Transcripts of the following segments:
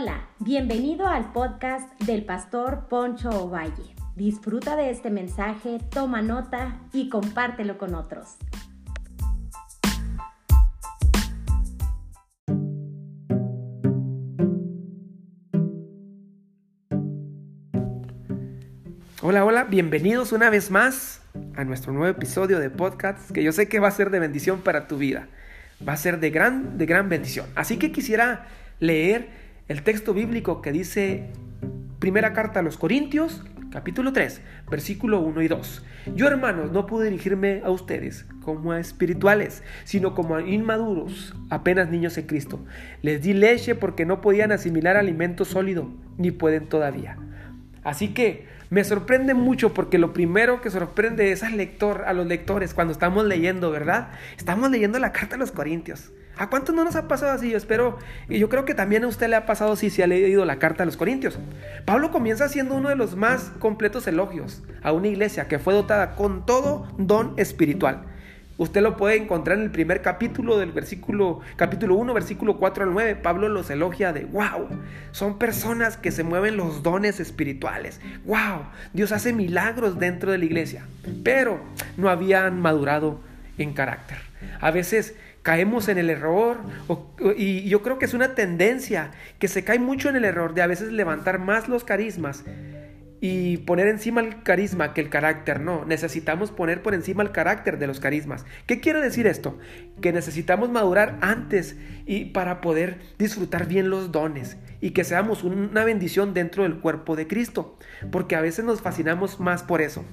Hola, bienvenido al podcast del pastor Poncho Ovalle. Disfruta de este mensaje, toma nota y compártelo con otros. Hola, hola, bienvenidos una vez más a nuestro nuevo episodio de podcast que yo sé que va a ser de bendición para tu vida. Va a ser de gran, de gran bendición. Así que quisiera leer el texto bíblico que dice Primera carta a los Corintios, capítulo 3, versículo 1 y 2. Yo, hermanos, no pude dirigirme a ustedes como a espirituales, sino como a inmaduros, apenas niños en Cristo. Les di leche porque no podían asimilar alimento sólido, ni pueden todavía. Así que me sorprende mucho porque lo primero que sorprende es al lector, a los lectores cuando estamos leyendo, ¿verdad? Estamos leyendo la carta a los Corintios. ¿A cuántos no nos ha pasado así? Yo espero, y yo creo que también a usted le ha pasado así si ha leído la carta a los Corintios. Pablo comienza haciendo uno de los más completos elogios a una iglesia que fue dotada con todo don espiritual. Usted lo puede encontrar en el primer capítulo del versículo, capítulo 1, versículo 4 al 9. Pablo los elogia de, wow, son personas que se mueven los dones espirituales. Wow, Dios hace milagros dentro de la iglesia. Pero no habían madurado en carácter. A veces caemos en el error y yo creo que es una tendencia que se cae mucho en el error de a veces levantar más los carismas y poner encima el carisma que el carácter. No, necesitamos poner por encima el carácter de los carismas. ¿Qué quiere decir esto? Que necesitamos madurar antes y para poder disfrutar bien los dones y que seamos una bendición dentro del cuerpo de Cristo, porque a veces nos fascinamos más por eso.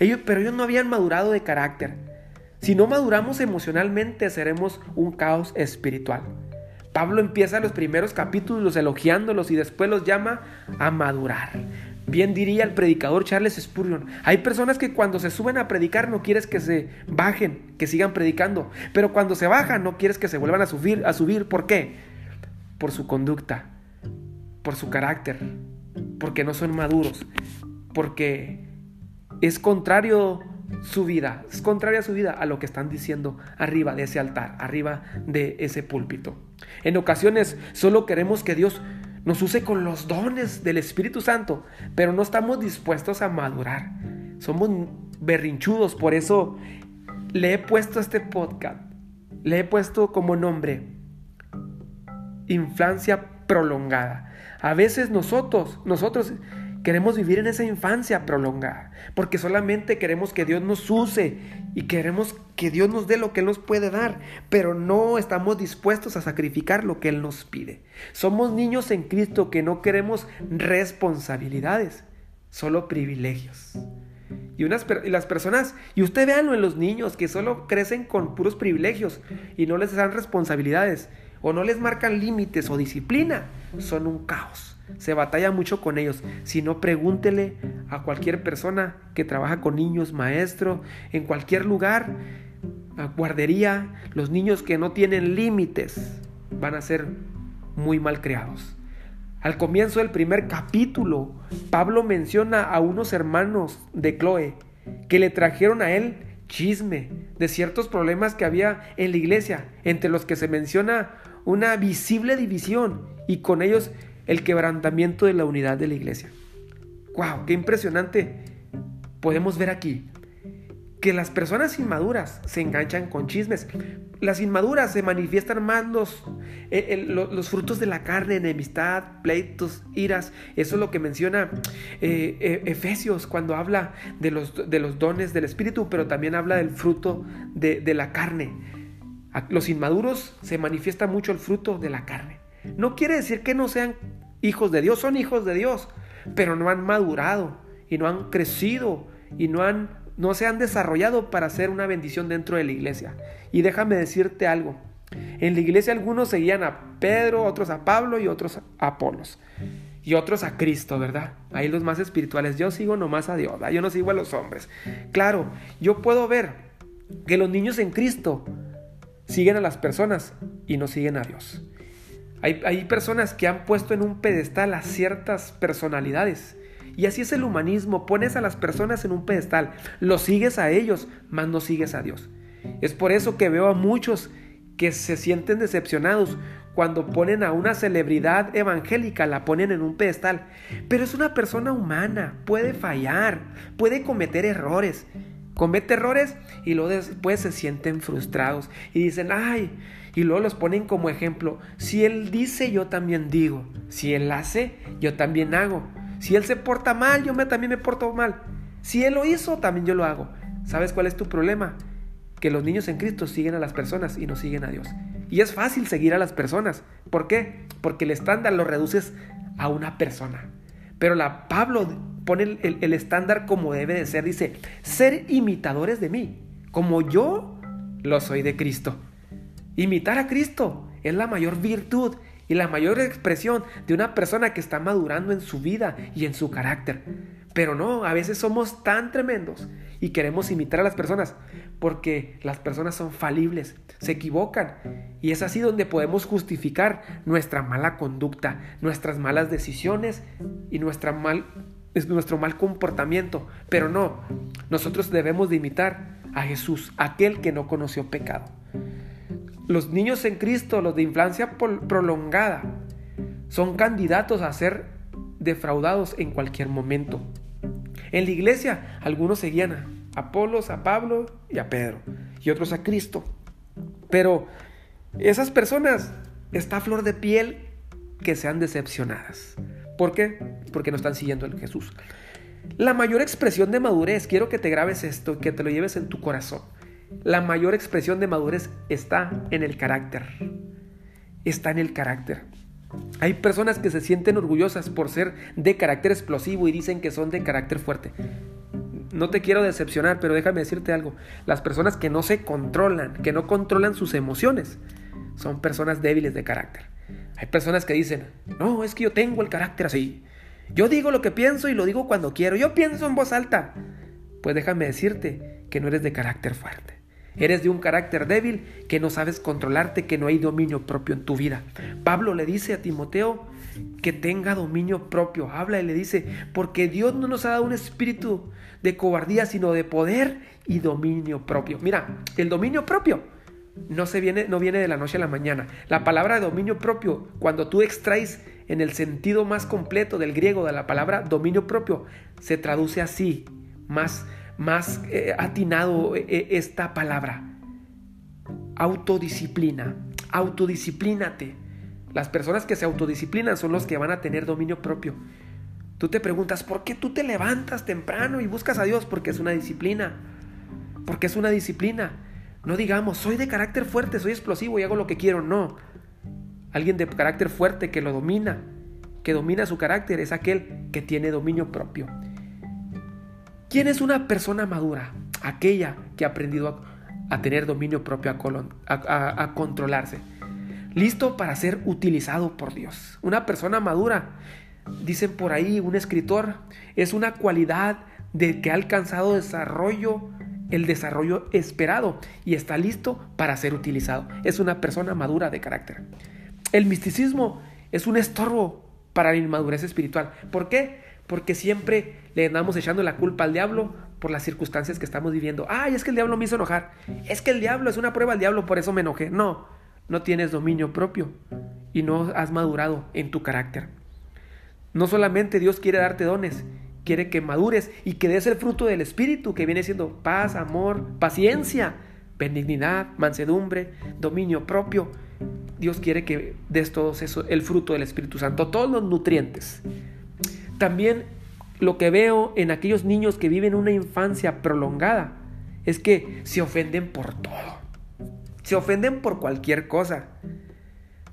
Ellos, pero ellos no habían madurado de carácter. Si no maduramos emocionalmente, seremos un caos espiritual. Pablo empieza los primeros capítulos elogiándolos y después los llama a madurar. Bien diría el predicador Charles Spurgeon, hay personas que cuando se suben a predicar no quieres que se bajen, que sigan predicando, pero cuando se bajan no quieres que se vuelvan a subir, a subir, ¿por qué? Por su conducta, por su carácter, porque no son maduros, porque es contrario su vida, es contraria a su vida a lo que están diciendo arriba de ese altar, arriba de ese púlpito. En ocasiones solo queremos que Dios nos use con los dones del Espíritu Santo, pero no estamos dispuestos a madurar. Somos berrinchudos, por eso le he puesto este podcast, le he puesto como nombre infancia prolongada. A veces nosotros, nosotros Queremos vivir en esa infancia prolongada, porque solamente queremos que Dios nos use y queremos que Dios nos dé lo que Él nos puede dar, pero no estamos dispuestos a sacrificar lo que Él nos pide. Somos niños en Cristo que no queremos responsabilidades, solo privilegios. Y, unas, y las personas, y usted véanlo en los niños que solo crecen con puros privilegios y no les dan responsabilidades, o no les marcan límites o disciplina, son un caos se batalla mucho con ellos. Si no, pregúntele a cualquier persona que trabaja con niños, maestro, en cualquier lugar, guardería, los niños que no tienen límites van a ser muy mal creados. Al comienzo del primer capítulo, Pablo menciona a unos hermanos de Chloe que le trajeron a él chisme de ciertos problemas que había en la iglesia, entre los que se menciona una visible división y con ellos el quebrantamiento de la unidad de la iglesia. ¡Wow! ¡Qué impresionante! Podemos ver aquí que las personas inmaduras se enganchan con chismes. Las inmaduras se manifiestan más los, los, frutos de la carne, enemistad, pleitos, iras. Eso es lo que menciona eh, eh, Efesios cuando habla de los, de los dones del Espíritu, pero también habla del fruto de, de la carne. A los inmaduros se manifiesta mucho el fruto de la carne. No quiere decir que no sean hijos de Dios, son hijos de Dios, pero no han madurado y no han crecido y no han no se han desarrollado para ser una bendición dentro de la iglesia. Y déjame decirte algo. En la iglesia algunos seguían a Pedro, otros a Pablo y otros a Apolos. Y otros a Cristo, ¿verdad? Ahí los más espirituales. Yo sigo nomás a Dios, yo no sigo a los hombres. Claro, yo puedo ver que los niños en Cristo siguen a las personas y no siguen a Dios. Hay, personas que han puesto en un pedestal a ciertas personalidades. Y así es el humanismo, pones a las personas en un pedestal, los sigues a ellos, mas no sigues a Dios. Es por eso que veo a muchos que se sienten decepcionados cuando ponen a una celebridad evangélica, la ponen en un pedestal. Pero es una persona humana, puede fallar, puede cometer errores. Comete errores y luego después se sienten frustrados y dicen, ay, y luego los ponen como ejemplo. Si él dice, yo también digo. Si él hace, yo también hago. Si él se porta mal, yo también me porto mal. Si él lo hizo, también yo lo hago. ¿Sabes cuál es tu problema? Que los niños en Cristo siguen a las personas y no siguen a Dios. Y es fácil seguir a las personas. ¿Por qué? Porque el estándar lo reduces a una persona. Pero la Pablo pone el, el estándar como debe de ser. Dice, ser imitadores de mí, como yo lo soy de Cristo. Imitar a Cristo es la mayor virtud y la mayor expresión de una persona que está madurando en su vida y en su carácter. Pero no, a veces somos tan tremendos y queremos imitar a las personas porque las personas son falibles, se equivocan y es así donde podemos justificar nuestra mala conducta, nuestras malas decisiones y nuestro mal comportamiento. Pero no, nosotros debemos de imitar a Jesús, aquel que no conoció pecado. Los niños en Cristo, los de infancia prolongada, son candidatos a ser defraudados en cualquier momento. En la iglesia, algunos seguían a Apolos, a Pablo y a Pedro, y otros a Cristo. Pero esas personas está flor de piel que sean decepcionadas. ¿Por qué? Porque no están siguiendo a Jesús. La mayor expresión de madurez, quiero que te grabes esto, que te lo lleves en tu corazón. La mayor expresión de madurez está en el carácter. Está en el carácter. Hay personas que se sienten orgullosas por ser de carácter explosivo y dicen que son de carácter fuerte. No te quiero decepcionar, pero déjame decirte algo. Las personas que no se controlan, que no controlan sus emociones, son personas débiles de carácter. Hay personas que dicen, no, es que yo tengo el carácter así. Yo digo lo que pienso y lo digo cuando quiero. Yo pienso en voz alta. Pues déjame decirte que no eres de carácter fuerte. Eres de un carácter débil que no sabes controlarte, que no hay dominio propio en tu vida. Pablo le dice a Timoteo que tenga dominio propio. Habla y le dice, porque Dios no nos ha dado un espíritu de cobardía, sino de poder y dominio propio. Mira, el dominio propio no, se viene, no viene de la noche a la mañana. La palabra dominio propio, cuando tú extraes en el sentido más completo del griego de la palabra dominio propio, se traduce así, más más eh, atinado eh, eh, esta palabra. Autodisciplina. Autodisciplínate. Las personas que se autodisciplinan son los que van a tener dominio propio. Tú te preguntas, ¿por qué tú te levantas temprano y buscas a Dios? Porque es una disciplina. Porque es una disciplina. No digamos, soy de carácter fuerte, soy explosivo y hago lo que quiero. No. Alguien de carácter fuerte que lo domina, que domina su carácter, es aquel que tiene dominio propio. ¿Quién es una persona madura? Aquella que ha aprendido a, tener dominio propio, a, controlarse. Listo para ser utilizado por Dios. Una persona madura, dicen por ahí un escritor, es una cualidad de que ha alcanzado desarrollo, el desarrollo esperado y está listo para ser utilizado. Es una persona madura de carácter. El misticismo es un estorbo para la inmadurez espiritual. ¿Por qué? Porque siempre le andamos echando la culpa al diablo por las circunstancias que estamos viviendo. Ay, es que el diablo me hizo enojar. Es que el diablo es una prueba al diablo, por eso me enojé. No, no tienes dominio propio y no has madurado en tu carácter. No solamente Dios quiere darte dones, quiere que madures y que des el fruto del Espíritu, que viene siendo paz, amor, paciencia, benignidad, mansedumbre, dominio propio. Dios quiere que des todo eso, el fruto del Espíritu Santo, todos los nutrientes. También lo que veo en aquellos niños que viven una infancia prolongada es que se ofenden por todo. Se ofenden por cualquier cosa.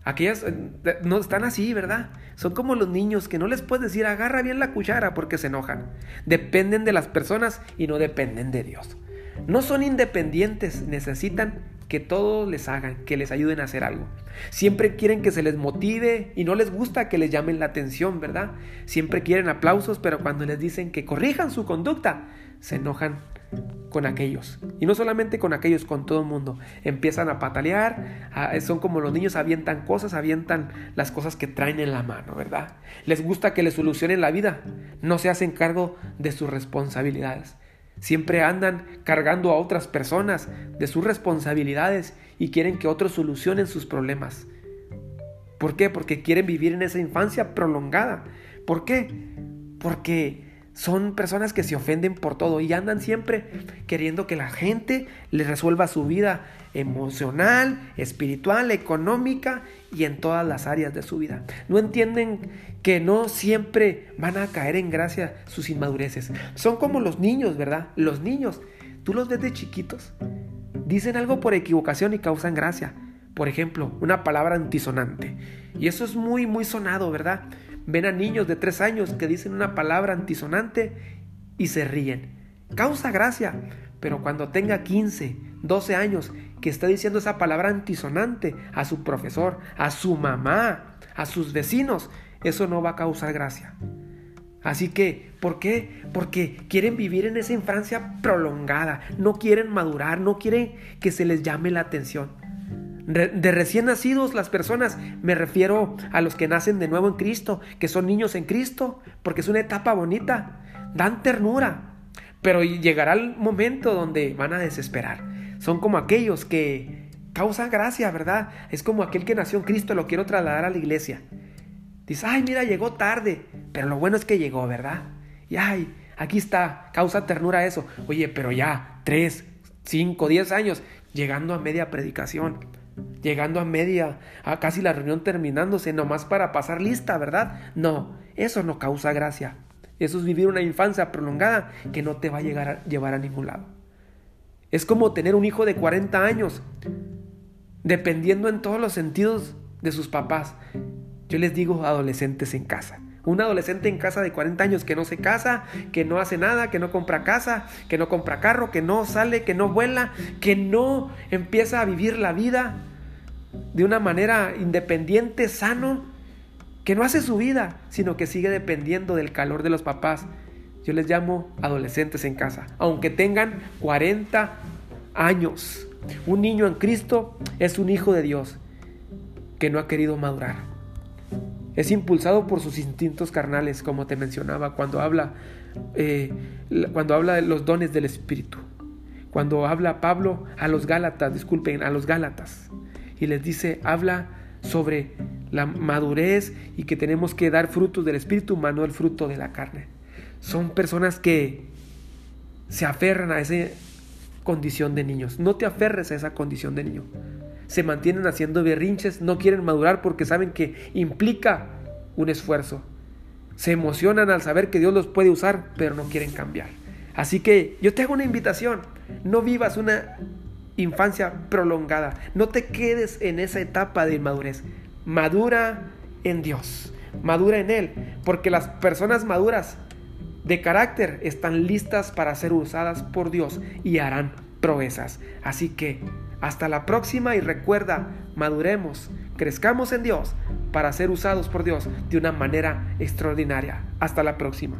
Aquellas eh, no están así, ¿verdad? Son como los niños que no les puedes decir agarra bien la cuchara porque se enojan. Dependen de las personas y no dependen de Dios. No son independientes, necesitan que todos les hagan, que les ayuden a hacer algo. Siempre quieren que se les motive y no les gusta que les llamen la atención, ¿verdad? Siempre quieren aplausos, pero cuando les dicen que corrijan su conducta, se enojan con aquellos. Y no solamente con aquellos, con todo el mundo. Empiezan a patalear, son como los niños, avientan cosas, avientan las cosas que traen en la mano, ¿verdad? Les gusta que les solucionen la vida, no se hacen cargo de sus responsabilidades. Siempre andan cargando a otras personas de sus responsabilidades y quieren que otros solucionen sus problemas. ¿Por qué? Porque quieren vivir en esa infancia prolongada. ¿Por qué? Porque son personas que se ofenden por todo y andan siempre queriendo que la gente les resuelva su vida emocional, espiritual, económica y en todas las áreas de su vida. No entienden que no siempre van a caer en gracia sus inmadureces. Son como los niños, ¿verdad? Los niños, tú los ves de chiquitos, dicen algo por equivocación y causan gracia. Por ejemplo, una palabra antisonante. Y eso es muy, muy sonado, ¿verdad? Ven a niños de tres años que dicen una palabra antisonante y se ríen. Causa gracia, pero cuando tenga 15, 12 años que está diciendo esa palabra antisonante a su profesor, a su mamá, a sus vecinos, eso no va a causar gracia. Así que, ¿por qué? Porque quieren vivir en esa infancia prolongada, no quieren madurar, no quieren que se les llame la atención de recién nacidos las personas, me refiero a los que nacen de nuevo en Cristo, que son niños en Cristo, porque es una etapa bonita, dan ternura, pero llegará el momento donde van a desesperar. Son como aquellos que causan gracia, ¿verdad? Es como aquel que nació en Cristo, lo quiero trasladar a la iglesia. Dice, ay, mira, llegó tarde, pero lo bueno es que llegó, ¿verdad? Y ay, aquí está, causa ternura eso. Oye, pero ya, tres, cinco, diez años, llegando a media predicación llegando a media, a casi la reunión terminándose, nomás para pasar lista, ¿verdad? No, eso no causa gracia. Eso es vivir una infancia prolongada que no te va a, llegar a llevar a ningún lado. Es como tener un hijo de 40 años, dependiendo en todos los sentidos de sus papás. Yo les digo adolescentes en casa. Un adolescente en casa de 40 años que no se casa, que no hace nada, que no compra casa, que no compra carro, que no sale, que no vuela, que no empieza a vivir la vida de una manera independiente, sano, que no hace su vida, sino que sigue dependiendo del calor de los papás. Yo les llamo adolescentes en casa, aunque tengan 40 años. Un niño en Cristo es un hijo de Dios que no ha querido madurar. Es impulsado por sus instintos carnales, como te mencionaba, cuando habla, eh, cuando habla de los dones del Espíritu. Cuando habla Pablo a los Gálatas, disculpen, a los Gálatas, y les dice, habla sobre la madurez y que tenemos que dar frutos del Espíritu, no el fruto de la carne. Son personas que se aferran a esa condición de niños. No te aferres a esa condición de niño se mantienen haciendo berrinches, no quieren madurar porque saben que implica un esfuerzo. Se emocionan al saber que Dios los puede usar, pero no quieren cambiar. Así que yo te hago una invitación, no vivas una infancia prolongada, no te quedes en esa etapa de inmadurez, madura en Dios, madura en Él, porque las personas maduras de carácter están listas para ser usadas por Dios y harán proezas. Así que hasta la próxima y recuerda, maduremos, crezcamos en Dios para ser usados por Dios de una manera extraordinaria. Hasta la próxima.